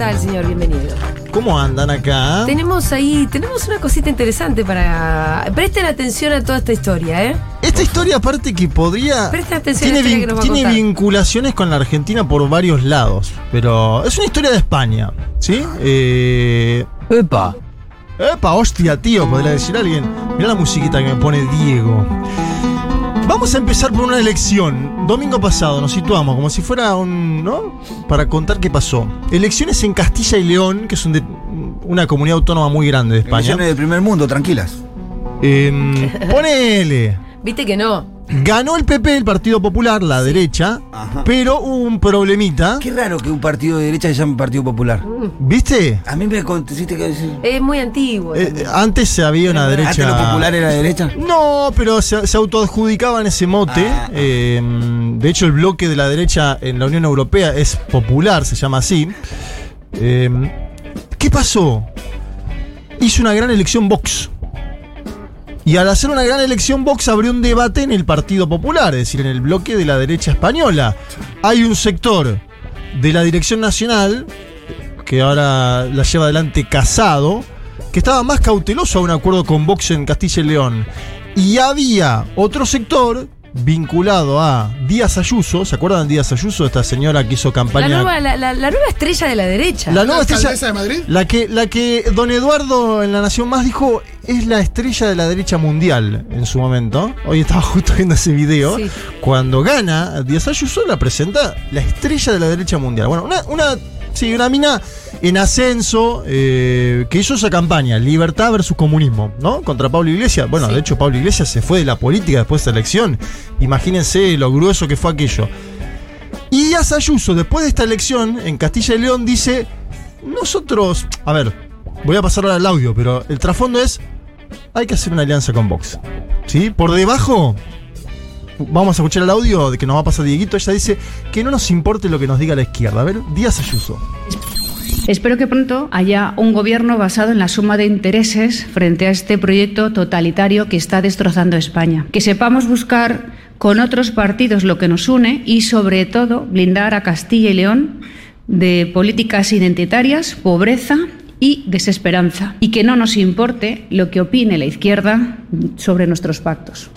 Tal, señor? Bienvenido. ¿Cómo andan acá? Tenemos ahí, tenemos una cosita interesante para. Presten atención a toda esta historia, ¿eh? Esta historia, aparte que podría. Presten atención a Tiene, la historia vin- que nos va a tiene contar. vinculaciones con la Argentina por varios lados. Pero es una historia de España. ¿Sí? Eh. Epa. Epa, hostia, tío, podría decir alguien. Mira la musiquita que me pone Diego. Vamos a empezar por una elección. Domingo pasado nos situamos como si fuera un. ¿No? Para contar qué pasó. Elecciones en Castilla y León, que es un de- una comunidad autónoma muy grande de España. Elecciones del primer mundo, tranquilas. Em, ponele. Viste que no. Ganó el PP, el Partido Popular, la derecha, Ajá. pero hubo un problemita. Qué raro que un partido de derecha se llame Partido Popular. ¿Viste? A mí me contestaste que decir. Es muy antiguo. Eh, antes había una derecha. Antes lo popular era derecha. No, pero se, se autoadjudicaban ese mote. Ah. Eh, de hecho, el bloque de la derecha en la Unión Europea es popular, se llama así. Eh, ¿Qué pasó? Hizo una gran elección Vox. Y al hacer una gran elección Vox abrió un debate en el Partido Popular, es decir, en el bloque de la derecha española. Hay un sector de la Dirección Nacional, que ahora la lleva adelante Casado, que estaba más cauteloso a un acuerdo con Vox en Castilla y León. Y había otro sector vinculado a Díaz Ayuso, ¿se acuerdan de Díaz Ayuso? Esta señora que hizo la, campaña. nueva, la, la- la nueva estrella de la derecha. La nueva estrella. de Madrid? La que, la que don Eduardo en La Nación Más dijo es la estrella de la derecha mundial en su momento. Hoy estaba justo viendo ese video. Sí. Cuando gana, Díaz Ayuso la presenta la estrella de la derecha mundial. Bueno, una, una, sí, una mina en ascenso eh, que hizo esa campaña, libertad versus comunismo, ¿no? Contra Pablo Iglesias. Bueno, Sí. de hecho, Pablo Iglesias se fue de la política después de esta elección. Imagínense lo grueso que fue aquello. Y Díaz Ayuso, después de esta elección en Castilla y León, dice: Nosotros. A ver, voy a pasar ahora al audio, pero el trasfondo es: hay que hacer una alianza con Vox. ¿Sí? Por debajo. Vamos a escuchar el audio de que nos va a pasar Dieguito. Ella dice que no nos importe lo que nos diga la izquierda. A ver, Díaz Ayuso. Espero que pronto haya un gobierno basado en la suma de intereses frente a este proyecto totalitario que está destrozando España. Que sepamos buscar con otros partidos lo que nos une y, sobre todo, blindar a Castilla y León de políticas identitarias, pobreza y desesperanza. Y que no nos importe lo que opine la izquierda sobre nuestros pactos.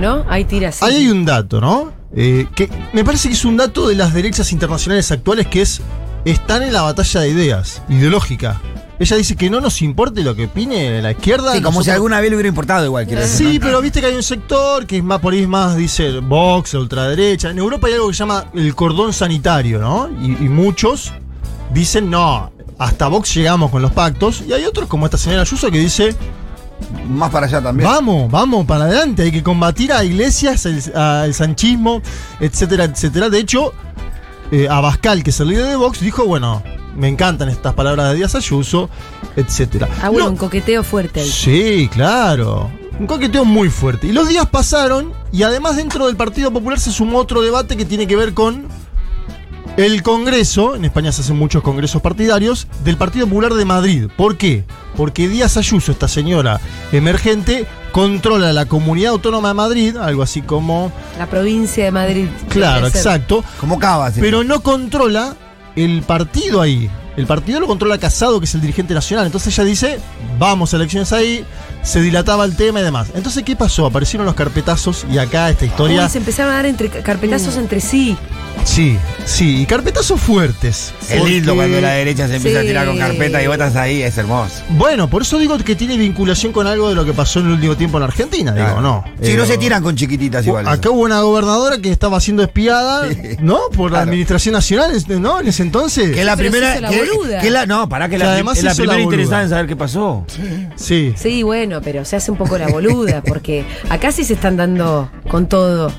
¿No? Ahí tira así. Ahí hay un dato, ¿no? Eh, que me parece que es un dato de las derechas internacionales actuales que es están en la batalla de ideas ideológica. Ella dice que no nos importe lo que opine la izquierda. Sí, como si alguna vez le hubiera importado igual, decir. Sí, ¿no? pero viste que hay un sector que es más por ahí más, dice, Vox, la ultraderecha. En Europa hay algo que se llama el cordón sanitario, ¿no? Y, y muchos dicen, no, hasta Vox llegamos con los pactos. Y hay otros, como esta señora Ayuso, que dice, Más para allá también. vamos, vamos para adelante, hay que combatir a iglesias, el, al sanchismo, etcétera, etcétera. De hecho, eh, Abascal, que es el líder de Vox, dijo, bueno, me encantan estas palabras de Díaz Ayuso, etcétera. Ah, bueno, No- un coqueteo fuerte ahí. Sí, claro. Un coqueteo muy fuerte. Y los días pasaron y además dentro del Partido Popular se sumó otro debate que tiene que ver con el Congreso, en España se hacen muchos congresos partidarios, del Partido Popular de Madrid. ¿Por qué? Porque Díaz Ayuso, esta señora emergente, controla la comunidad autónoma de Madrid, algo así como... La provincia de Madrid. Claro, exacto. Como Cava. Pero no controla el partido ahí. El partido lo controla Casado, que es el dirigente nacional. Entonces ella dice, vamos a elecciones ahí, se dilataba el tema y demás. Entonces, ¿qué pasó? Aparecieron los carpetazos y acá esta historia... Uy, se empezaron a dar entre carpetazos entre sí. Sí, sí, y carpetazos fuertes. Es lindo Porque- cuando la derecha se empieza Sí. a tirar con carpeta y estás ahí, es hermoso. Bueno, por eso digo que tiene vinculación con algo de lo que pasó en el último tiempo en Argentina, digo, no. Sí, Eh, no se tiran con chiquititas igual. Acá hubo una gobernadora que estaba siendo espiada, ¿no? Por la administración nacional, ¿no? En ese entonces. Que la Pero primera. Boluda. que la- no, pará, que, la, además es la primera interesada en saber qué pasó. Sí. Sí, bueno, pero se hace un poco la boluda, porque acá sí se están dando con todo.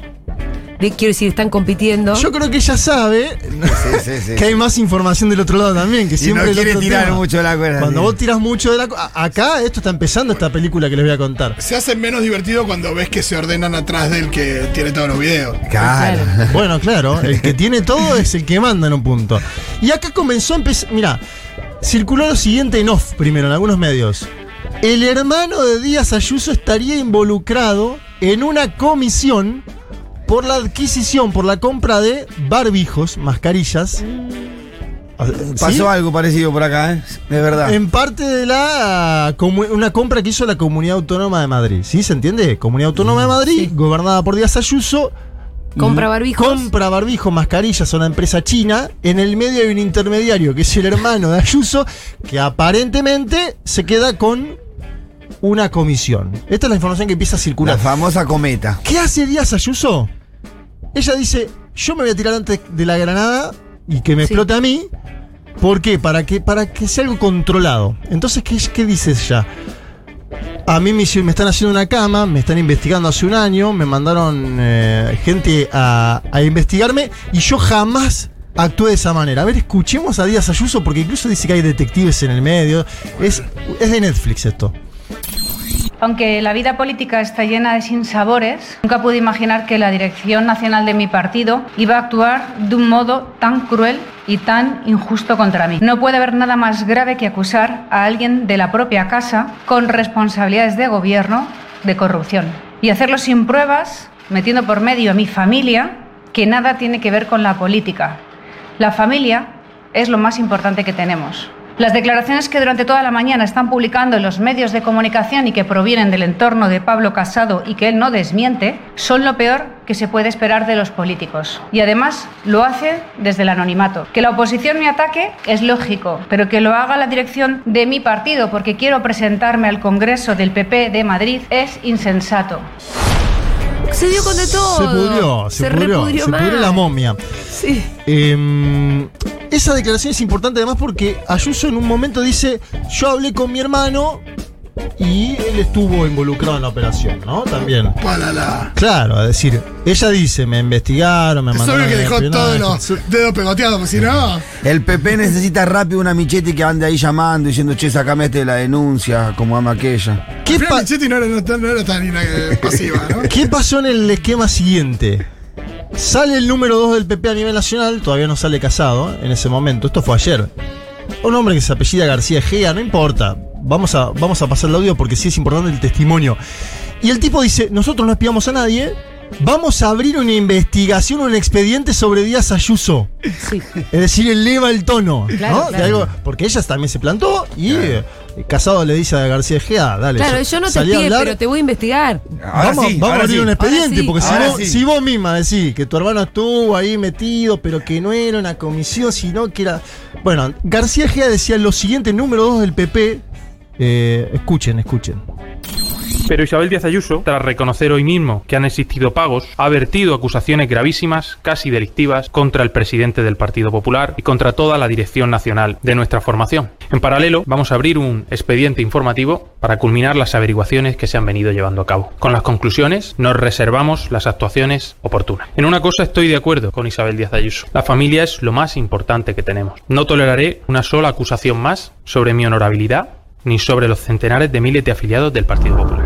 De- quiero decir, están compitiendo. Yo creo que ella sabe Sí, sí, sí. que hay más información del otro lado también, que Y siempre no el quiere otro tirar tema. mucho la cuerda. Cuando vos tiras mucho de la... Acá esto está empezando esta película que les voy a contar. Se hace menos divertido cuando ves que se ordenan atrás del que tiene todos los videos. Claro. Bueno, claro, el que tiene todo es el que manda en un punto. Y acá comenzó a empezar. Mira, circuló lo siguiente en off primero en algunos medios. El hermano de Díaz Ayuso estaría involucrado en una comisión por la adquisición, por la compra de barbijos, mascarillas. ¿Sí? Pasó algo parecido por acá, ¿eh? De verdad. En parte de la una compra que hizo la Comunidad Autónoma de Madrid. ¿Sí? ¿Se entiende? Comunidad Autónoma de Madrid, gobernada por Díaz Ayuso. Compra barbijos. Compra barbijos, mascarillas a una empresa china. En el medio hay un intermediario que es el hermano de Ayuso, que aparentemente se queda con una comisión. Esta es la información que empieza a La circular. famosa cometa. ¿Qué hace Díaz Ayuso? Ella dice, yo me voy a tirar antes de la granada y que me Sí. explote a mí. ¿Por qué? Para que, para que sea algo controlado. Entonces, ¿qué, qué dice ella? A mí me, me están haciendo una cama, me están investigando hace un año, me mandaron eh, gente a, a investigarme y yo jamás actué de esa manera. A ver, escuchemos a Díaz Ayuso porque incluso dice que hay detectives en el medio. Es, es de Netflix esto. Aunque la vida política está llena de sinsabores, nunca pude imaginar que la dirección nacional de mi partido iba a actuar de un modo tan cruel y tan injusto contra mí. No puede haber nada más grave que acusar a alguien de la propia casa con responsabilidades de gobierno de corrupción y hacerlo sin pruebas, metiendo por medio a mi familia, que nada tiene que ver con la política. La familia es lo más importante que tenemos. Las declaraciones que durante toda la mañana están publicando en los medios de comunicación y que provienen del entorno de Pablo Casado y que él no desmiente, son lo peor que se puede esperar de los políticos. Y además lo hace desde el anonimato. Que la oposición me ataque es lógico, pero que lo haga la dirección de mi partido porque quiero presentarme al Congreso del PP de Madrid es insensato. Se dio con de todo. Se pudrió, se, pudrió, repudrió se pudrió la momia. Sí. Eh, esa declaración es importante además porque Ayuso en un momento dice, yo hablé con mi hermano y él estuvo involucrado en la operación, ¿no? También. Palala. Claro, es decir, ella dice, me investigaron, me Es mandaron... obvio que a dejó espionaje". todos los dedos pegoteados, porque si no. El PP necesita rápido una michete que ande ahí llamando, diciendo, che, sacame este de la denuncia, como ama aquella. ¿Qué, Michetti no era, no, no era tan pasiva, ¿no? ¿Qué pasó en el esquema siguiente? Sale el número 2 del PP a nivel nacional, todavía no sale casado en ese momento, esto fue ayer. Un hombre que se apellida García Gea, no importa, vamos a, vamos a pasar el audio porque sí es importante el testimonio. Y el tipo dice, nosotros no espiamos a nadie, vamos a abrir una investigación, un expediente sobre Díaz Ayuso. Sí. Es decir, eleva el tono, Claro, ¿no? De claro. algo- porque ella también se plantó y eh, Casado le dice a García Gea, dale. Claro, yo no te hablar, pero te voy a investigar. Ahora vamos, sí, vamos a abrir sí. un expediente, porque si vos, sí. si vos misma decís que tu hermano estuvo ahí metido, pero que no era una comisión, sino que era. Bueno, García Gea decía lo siguiente, número 2 del PP. Eh, escuchen, escuchen. Pero Isabel Díaz Ayuso, tras reconocer hoy mismo que han existido pagos, ha vertido acusaciones gravísimas, casi delictivas, contra el presidente del Partido Popular y contra toda la dirección nacional de nuestra formación. En paralelo, vamos a abrir un expediente informativo para culminar las averiguaciones que se han venido llevando a cabo. Con las conclusiones, nos reservamos las actuaciones oportunas. En una cosa estoy de acuerdo con Isabel Díaz Ayuso. La familia es lo más importante que tenemos. No toleraré una sola acusación más sobre mi honorabilidad ni sobre los centenares de miles de afiliados del Partido Popular.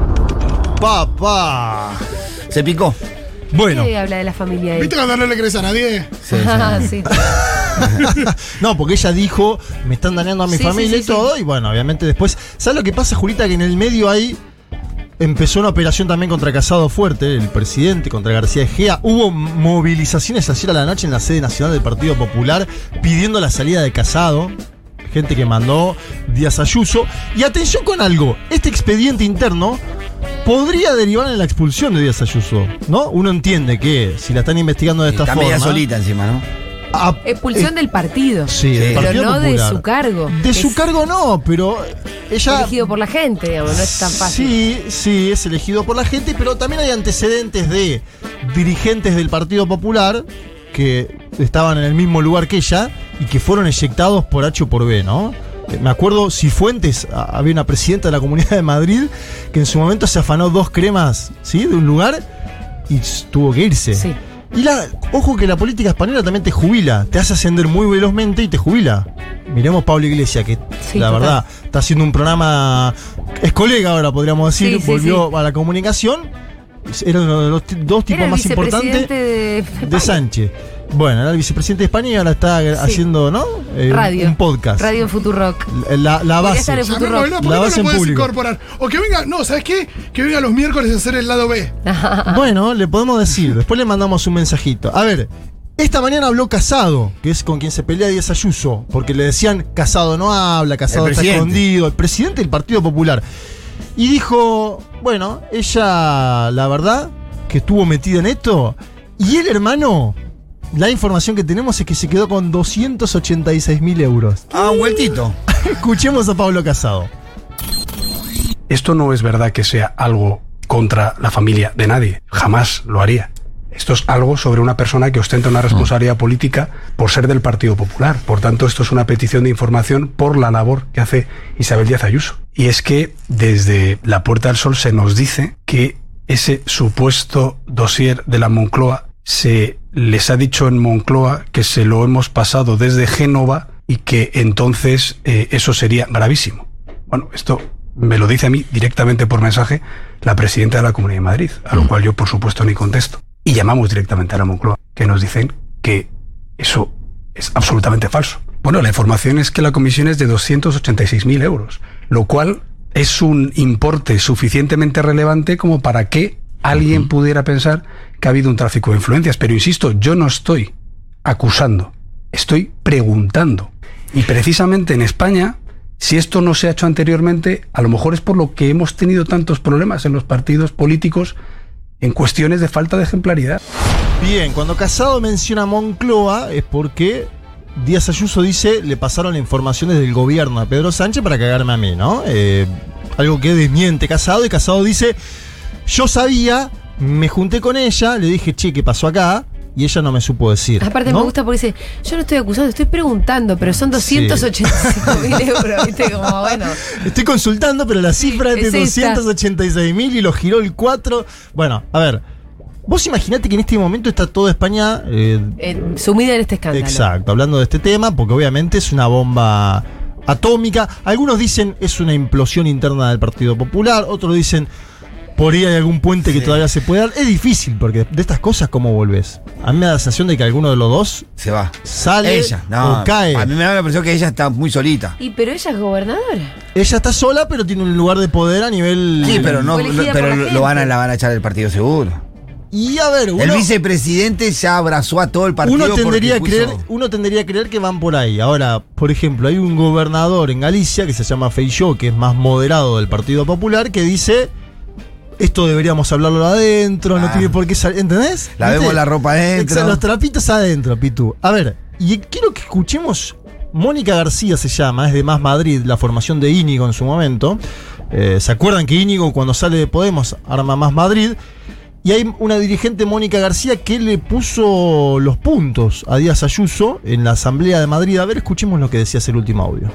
¡Papá! Se picó. Bueno, ¿Qué habla de la familia? ¿Viste cuando no le crees a nadie? Sí. no, porque ella dijo, me están dañando a mi Sí, familia sí, y sí, todo, y bueno, obviamente después. ¿Sabes lo que pasa, Julita? Que en el medio ahí empezó una operación también contra Casado Fuerte, el presidente, contra García Egea. Hubo movilizaciones ayer a la noche en la sede nacional del Partido Popular pidiendo la salida de Casado. Gente que mandó Díaz Ayuso. Y atención con algo: este expediente interno podría derivar en la expulsión de Díaz Ayuso, ¿no? Uno entiende que si la están investigando de esta Está forma. media solita encima, ¿no? a- Expulsión del partido. Sí, del Pero Partido no de Popular. su cargo. De su cargo no, pero ella. Elegido por la gente, digamos, no es tan fácil. Sí, sí, es elegido por la gente, pero también hay antecedentes de dirigentes del Partido Popular que estaban en el mismo lugar que ella y que fueron eyectados por H o por B, ¿no? Eh, Me acuerdo, Cifuentes, había una presidenta de la Comunidad de Madrid que en su momento se afanó dos cremas, ¿sí? De un lugar y tuvo que irse. Sí. Y la, ojo que la política española también te jubila, te hace ascender muy velozmente y te jubila. Miremos Pablo Iglesias, que Sí, la total. verdad está haciendo un programa, es colega ahora, podríamos decir, Sí, sí, volvió a la comunicación. Era uno de los dos tipos más importantes de, de Sánchez. Bueno, era el vicepresidente de España y ahora está haciendo, ¿no? Eh, Radio. Un podcast. Radio Futurock. La, la base. estar en Futurock. ¿no? ¿Por La qué no base lo en público. incorporar? O que venga, no, ¿sabes qué? Que venga los miércoles a hacer el lado B. Bueno, le podemos decir, después le mandamos un mensajito. A ver, esta mañana habló Casado, que es con quien se pelea Díaz Ayuso, porque le decían Casado no habla, Casado está escondido, el presidente del Partido Popular. Y dijo, bueno, ella, la verdad, que estuvo metida en esto, y el hermano, la información que tenemos es que se quedó con 286 mil euros. Ah, un vueltito. Escuchemos a Pablo Casado. Esto no es verdad que sea algo contra la familia de nadie. Jamás lo haría. Esto es algo sobre una persona que ostenta una responsabilidad política por ser del Partido Popular. Por tanto, esto es una petición de información por la labor que hace Isabel Díaz Ayuso. Y es que desde la Puerta del Sol se nos dice que ese supuesto dossier de la Moncloa se les ha dicho en Moncloa que se lo hemos pasado desde Génova y que entonces eh, eso sería gravísimo. Bueno, esto me lo dice a mí directamente por mensaje la presidenta de la Comunidad de Madrid, a lo cual yo por supuesto ni contesto. Y llamamos directamente a la Moncloa, que nos dicen que eso es absolutamente falso. Bueno, la información es que la comisión es de 286.000 euros, lo cual es un importe suficientemente relevante como para que alguien pudiera pensar que ha habido un tráfico de influencias. Pero insisto, yo no estoy acusando, estoy preguntando. Y precisamente en España, si esto no se ha hecho anteriormente, a lo mejor es por lo que hemos tenido tantos problemas en los partidos políticos en cuestiones de falta de ejemplaridad. Bien, cuando Casado menciona Moncloa es porque Díaz Ayuso dice le pasaron la información desde el gobierno a Pedro Sánchez para cagarme a mí, ¿no? Eh, algo que desmiente Casado y Casado dice, yo sabía, me junté con ella, le dije, che, ¿qué pasó acá? Y ella no me supo decir. Aparte ¿no? me gusta porque dice, yo no estoy acusando, estoy preguntando, pero son 285 mil euros, ¿viste? Como bueno. Estoy consultando, pero la cifra es de es esta. 286 mil y lo giró el 4. Bueno, a ver, vos imaginate que en este momento está toda España... eh, eh, sumida en este escándalo. Exacto, hablando de este tema, porque obviamente es una bomba atómica. Algunos dicen es una implosión interna del Partido Popular, otros dicen por ahí hay algún puente que Sí. todavía se puede dar. Es difícil, porque de estas cosas, ¿cómo volvés? A mí me da la sensación de que alguno de los dos Se va. sale Ella, no. o cae. A mí me da la impresión que ella está muy solita. Y pero ella es gobernadora. Ella está sola, pero tiene un lugar de poder a nivel. Sí, pero no, pero la lo, van a, la van a echar del partido seguro. Y a ver, uno, el vicepresidente ya abrazó a todo el partido. uno tendería a porque creer, uno tendería a creer que van por ahí. Ahora, por ejemplo, hay un gobernador en Galicia que se llama Feijóo, que es más moderado del Partido Popular, que dice esto deberíamos hablarlo adentro, no Ah. tiene por qué salir, ¿entendés? La ¿Viste? vemos la ropa adentro. Los trapitos adentro, Pitu. A ver, y quiero que escuchemos. Mónica García se llama, es de Más Madrid, la formación de Íñigo en su momento. Eh, ¿Se acuerdan que Íñigo cuando sale de Podemos arma Más Madrid? Y hay una dirigente, Mónica García, que le puso los puntos a Díaz Ayuso en la Asamblea de Madrid. A ver, escuchemos lo que decía ese último audio.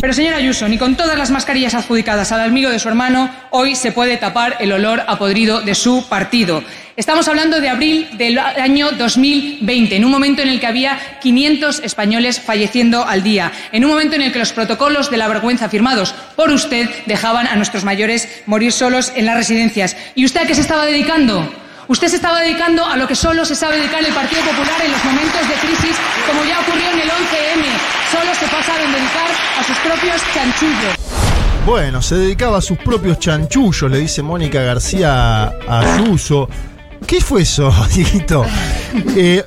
Pero señor Ayuso, ni con todas las mascarillas adjudicadas al amigo de su hermano, hoy se puede tapar el olor a podrido de su partido. Estamos hablando de abril del año 2020, en un momento en el que había 500 españoles falleciendo al día, en un momento en el que los protocolos de la vergüenza firmados por usted dejaban a nuestros mayores morir solos en las residencias. ¿Y usted a qué se estaba dedicando? Usted se estaba dedicando a lo que solo se sabe dedicar el Partido Popular en los momentos de crisis, como ya ocurrió en el 11M. Solo se pasaron a dedicar a sus propios chanchullos. Bueno, se dedicaba a sus propios chanchullos, le dice Mónica García a Ayuso. ¿Qué fue eso, Dieguito? Eh,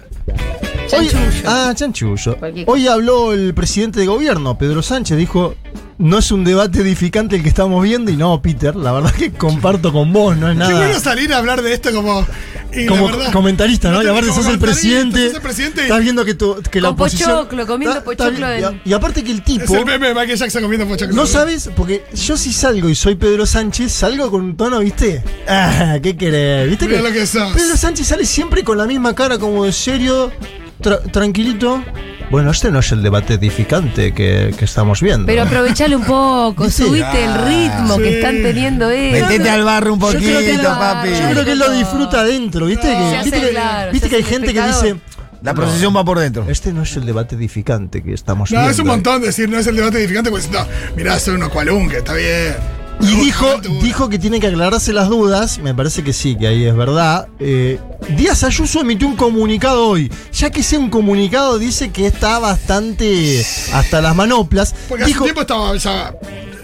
hoy- Chanchullo. ah, chanchullo. Hoy habló el presidente de gobierno, Pedro Sánchez, dijo, no es un debate edificante el que estamos viendo, y no, Peter, la verdad que comparto con vos, no es nada. bueno salir a hablar de esto como. y la Como verdad, comentarista, ¿no? Y te- aparte sos el presidente. sos el presidente. Estás viendo que, tu- que la Con oposición. pochoclo, comiendo Está- está pochoclo Y, y aparte que el tipo. Es el meme de Michael Jackson comiendo pochoclo. No sabes, porque yo si salgo y soy Pedro Sánchez, salgo con un tono, ¿viste? Ah, ¿qué querés? ¿Viste Mira que, lo que sos. Pedro Sánchez sale siempre con la misma cara como de serio, tra- tranquilito. Bueno, este no es el debate edificante que, que estamos viendo. Pero aprovechale un poco, subite el ritmo Sí. que están teniendo ellos. Metete al barro un Yo creo que poquito, papi. Yo creo que él lo disfruta adentro, ¿viste? Hace viste que, claro, viste que hay gente que dice. La procesión va por dentro. Este no es el debate edificante que estamos No, viendo. es un montón decir, no es el debate edificante, pues no, mirá, soy uno cualunque, está bien. Y dijo, dijo que tiene que aclararse las dudas, me parece que sí, que ahí es verdad. Eh, Díaz Ayuso emitió un comunicado hoy. Ya que sea un comunicado, dice que está bastante hasta las manoplas. Porque hace Dijo, tiempo estaba ya.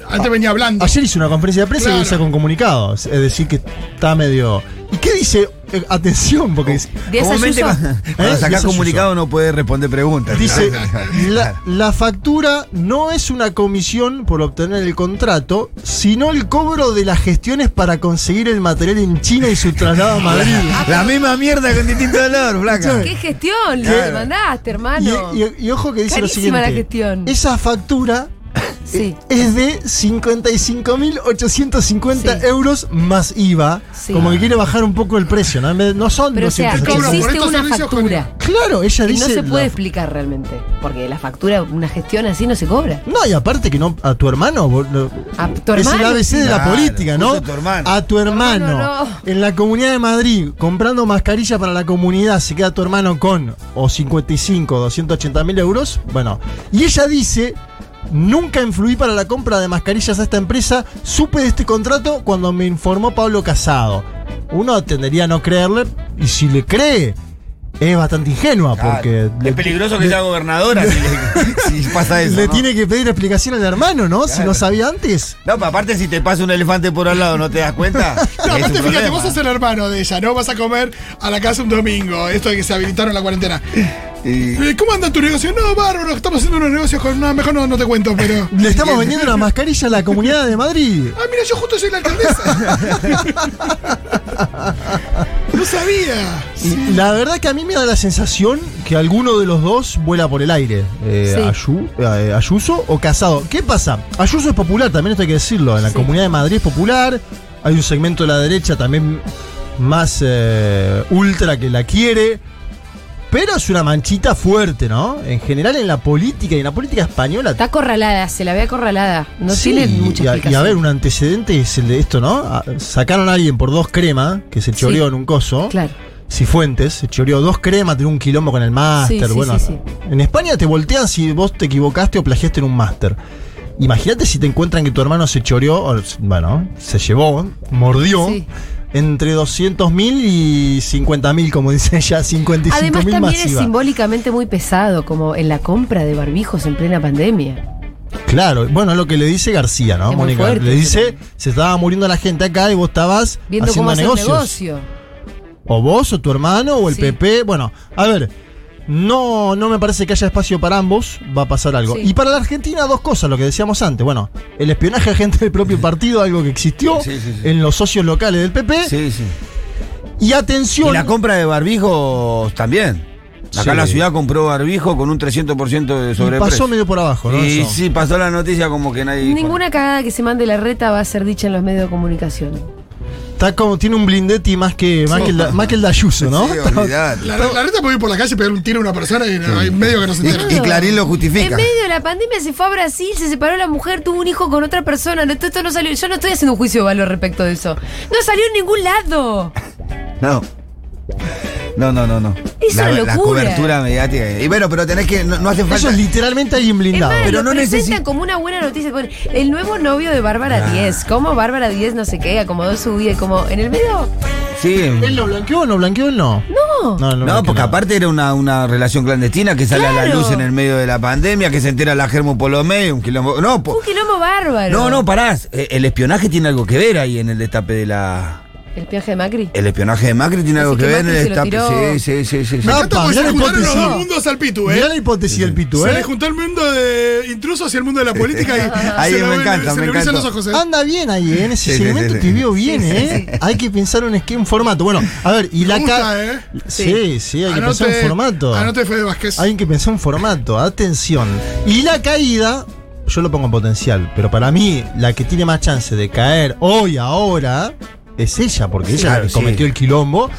Antes venía hablando. ayer hizo una conferencia de prensa y Claro. hoy saca un comunicado. Es decir, que está medio. ¿Y qué dice? Eh, atención, porque es- Díaz Comúnmente cuando, cuando ¿Eh? Díaz comunicado no puede responder preguntas. Dice, la, la factura no es una comisión por obtener el contrato, sino el cobro de las gestiones para conseguir el material en China y su traslado a Madrid. La misma mierda con distinto dolor, flaca. ¿Qué gestión le Claro. mandaste, hermano? Y, y- y ojo que dice lo siguiente. la gestión. Esa factura sí. es de 55.850 Sí. euros más IVA. Sí. Como que quiere bajar un poco el precio, ¿no? No son Pero o sea, 200 cobran por existe una factura. Claro, ella Y dice. no se puede la- explicar realmente. Porque la factura, una gestión así no se cobra. No, y aparte que no, a tu hermano. A tu es el ABC de la Claro, política, ¿no? justo tu hermano. A tu hermano. hermano, no. En la comunidad de Madrid, comprando mascarilla para la comunidad, se queda tu hermano con o 55 o 280 mil euros. Bueno, y ella dice. Nunca influí para la compra de mascarillas a esta empresa. Supe de este contrato cuando me informó Pablo Casado. Uno tendería a no creerle, y si le cree, es bastante ingenua, porque. Le- es peligroso que le- sea gobernadora si, le- si pasa eso. le ¿no? tiene que pedir explicación al hermano, ¿no? Si no sabía antes. No, pero aparte si te pasa un elefante por al lado no te das cuenta. No, aparte, fíjate, problema. vos sos el hermano de ella, ¿no? Vas a comer a la casa un domingo, esto de que se habilitaron la cuarentena. Y- Eh, ¿Cómo anda tu negocio? No, bárbaro, estamos haciendo unos negocios con. No, mejor no, no te cuento, pero. Le estamos vendiendo una mascarilla a la comunidad de Madrid. Ah, mira, yo justo soy la alcaldesa. No sabía. La verdad que a mí me da la sensación que alguno de los dos vuela por el aire. Eh, Sí. Ayu- eh, Ayuso o Casado. ¿Qué pasa? Ayuso es popular, también esto hay que decirlo. En la Sí. comunidad de Madrid es popular. Hay un segmento de la derecha también más eh, ultra que la quiere. Pero es una manchita fuerte, ¿no? En general en la política y en la política española Está acorralada, se la ve acorralada. No Sí, tiene mucha y a, y a ver, un antecedente es el de esto, ¿no? A- sacaron a alguien por dos cremas, que se choreó Sí. en un coso. Claro. Cifuentes, se choreó dos cremas, tenía un quilombo con el máster. Sí, sí, bueno, en España te voltean si vos te equivocaste o plagiaste en un máster. Imagínate si te encuentran que tu hermano se choreó, o, bueno, se llevó, mordió. Entre 200 mil y 50 mil, como dice ella, 55 Además también es masiva. simbólicamente muy pesado, como en la compra de barbijos en plena pandemia. Claro, bueno, es lo que le dice García, ¿no, Es Mónica? Le dice, se estaba muriendo la gente acá y vos estabas Viendo haciendo cómo negocios. negocio. O vos, o tu hermano, o el Sí. PP. Bueno, a ver, no, no me parece que haya espacio para ambos, va a pasar algo. Sí. Y para la Argentina, dos cosas, lo que decíamos antes. Bueno, el espionaje a gente del propio partido, algo que existió Sí, sí, sí. en los socios locales del PP. Sí, sí. Y atención. Y la compra de barbijos también. Acá Sí. la ciudad compró barbijo con un 300% de y sobreprecio. pasó medio por abajo, ¿no? Y Eso. sí, pasó la noticia como que nadie. dijo Ninguna cagada que se mande la reta va a ser dicha en los medios de comunicación. Está como, tiene un blindetti más que, más que, el, más que el de Ayuso, ¿no? Sí. La, la reta puede ir por la calle y pegar un tiro a una persona y hay medio que no se entera. Y, y Clarín lo En justifica. medio de la pandemia se fue a Brasil, se separó la mujer, tuvo un hijo con otra persona. Esto, esto no salió. Yo no estoy haciendo un juicio de valor respecto de eso. No salió en ningún lado. No. No, no, no, no. Es la, una la locura. cobertura mediática. Y bueno, pero tenés que. No, no hace Eso falta. es literalmente alguien Es blindado. más, Pero lo no presentan necesita- como una buena noticia. El nuevo novio de Bárbara Ah. 10. ¿Cómo Bárbara 10 no sé qué? Acomodó su vida. Como en el medio. Sí. ¿Él lo blanqueó o no blanqueó? él No. No. No, No, blanqueó porque aparte era una, una relación clandestina que sale a la luz en el medio de la pandemia, que se entera la Germo Polomé, un quilombo. No, po- Un quilombo bárbaro. no, no, parás. Eh, El espionaje tiene algo que ver ahí en el destape de la. El viaje de Macri. El espionaje de Macri tiene Así algo que, que ver en el se tiró. Sí, sí, sí, sí. No, porque se mirá le juntaron los dos mundos al pitu, Mirá ¿eh? la hipótesis del Pitu, Se ¿eh? le juntó el mundo de intrusos y el mundo de la política y Ahí se me encanta, se me encanta. los ojos, ¿eh? Anda bien ahí, ¿eh? en ese segmento te vio bien, ¿eh? Hay que pensar en un, un formato. Bueno, a ver, y la gusta, ¿eh? Sí, sí, hay que pensar en formato. Anote Fede Vázquez. Hay que pensar en formato, atención. Y la caída, yo lo pongo en potencial, pero para mí, la que tiene más chance de caer hoy, ahora, es ella, porque ella Claro, sí. cometió el quilombo.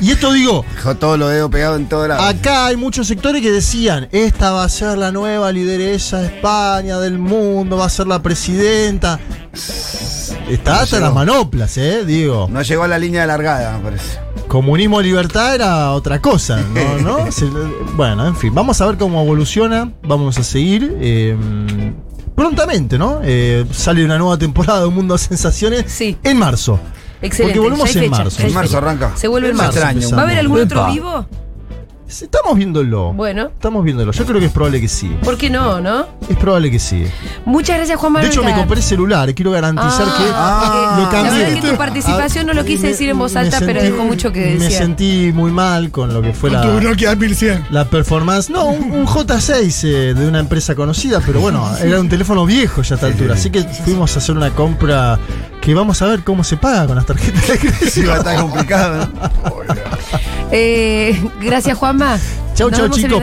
Y esto digo, Dejó todos los dedos pegados en todo lado. acá hay muchos sectores que decían, esta va a ser la nueva lideresa de España, del mundo, va a ser la presidenta. Está hasta llegó. las manoplas, eh, digo. No llegó a la línea de largada, me parece. Comunismo y libertad era otra cosa, ¿no? ¿No? Se- bueno, en fin, vamos a ver cómo evoluciona, vamos a seguir. eh, prontamente, ¿no? Eh, sale una nueva temporada de Un Mundo de Sensaciones Sí. en marzo. Excelente. Porque volvemos en fecha, marzo. En marzo arranca. Se vuelve en marzo. extraño. ¿Va a haber algún otro vivo? Estamos viéndolo. Bueno. Estamos viéndolo. Yo creo que es probable que sí. ¿Por qué no, no? Es probable que sí. Muchas gracias, Juan Manuel. De hecho, me compré celular y quiero garantizar Ah, que Ah, lo La cambié. verdad es que tu participación no lo quise Me- decir en voz me alta, pero sentí- dejó mucho que Me decir. sentí muy mal con lo que fue la, tu Nokia 1100. la performance. No, un, un J6 eh, de una empresa conocida, pero bueno, era un teléfono viejo ya a esta altura. Así que fuimos a hacer una compra que vamos a ver cómo se paga con las tarjetas de crédito. Sí, va a estar complicado, ¿no? Eh, gracias, Juanma. Chau, Nos chau, chicos.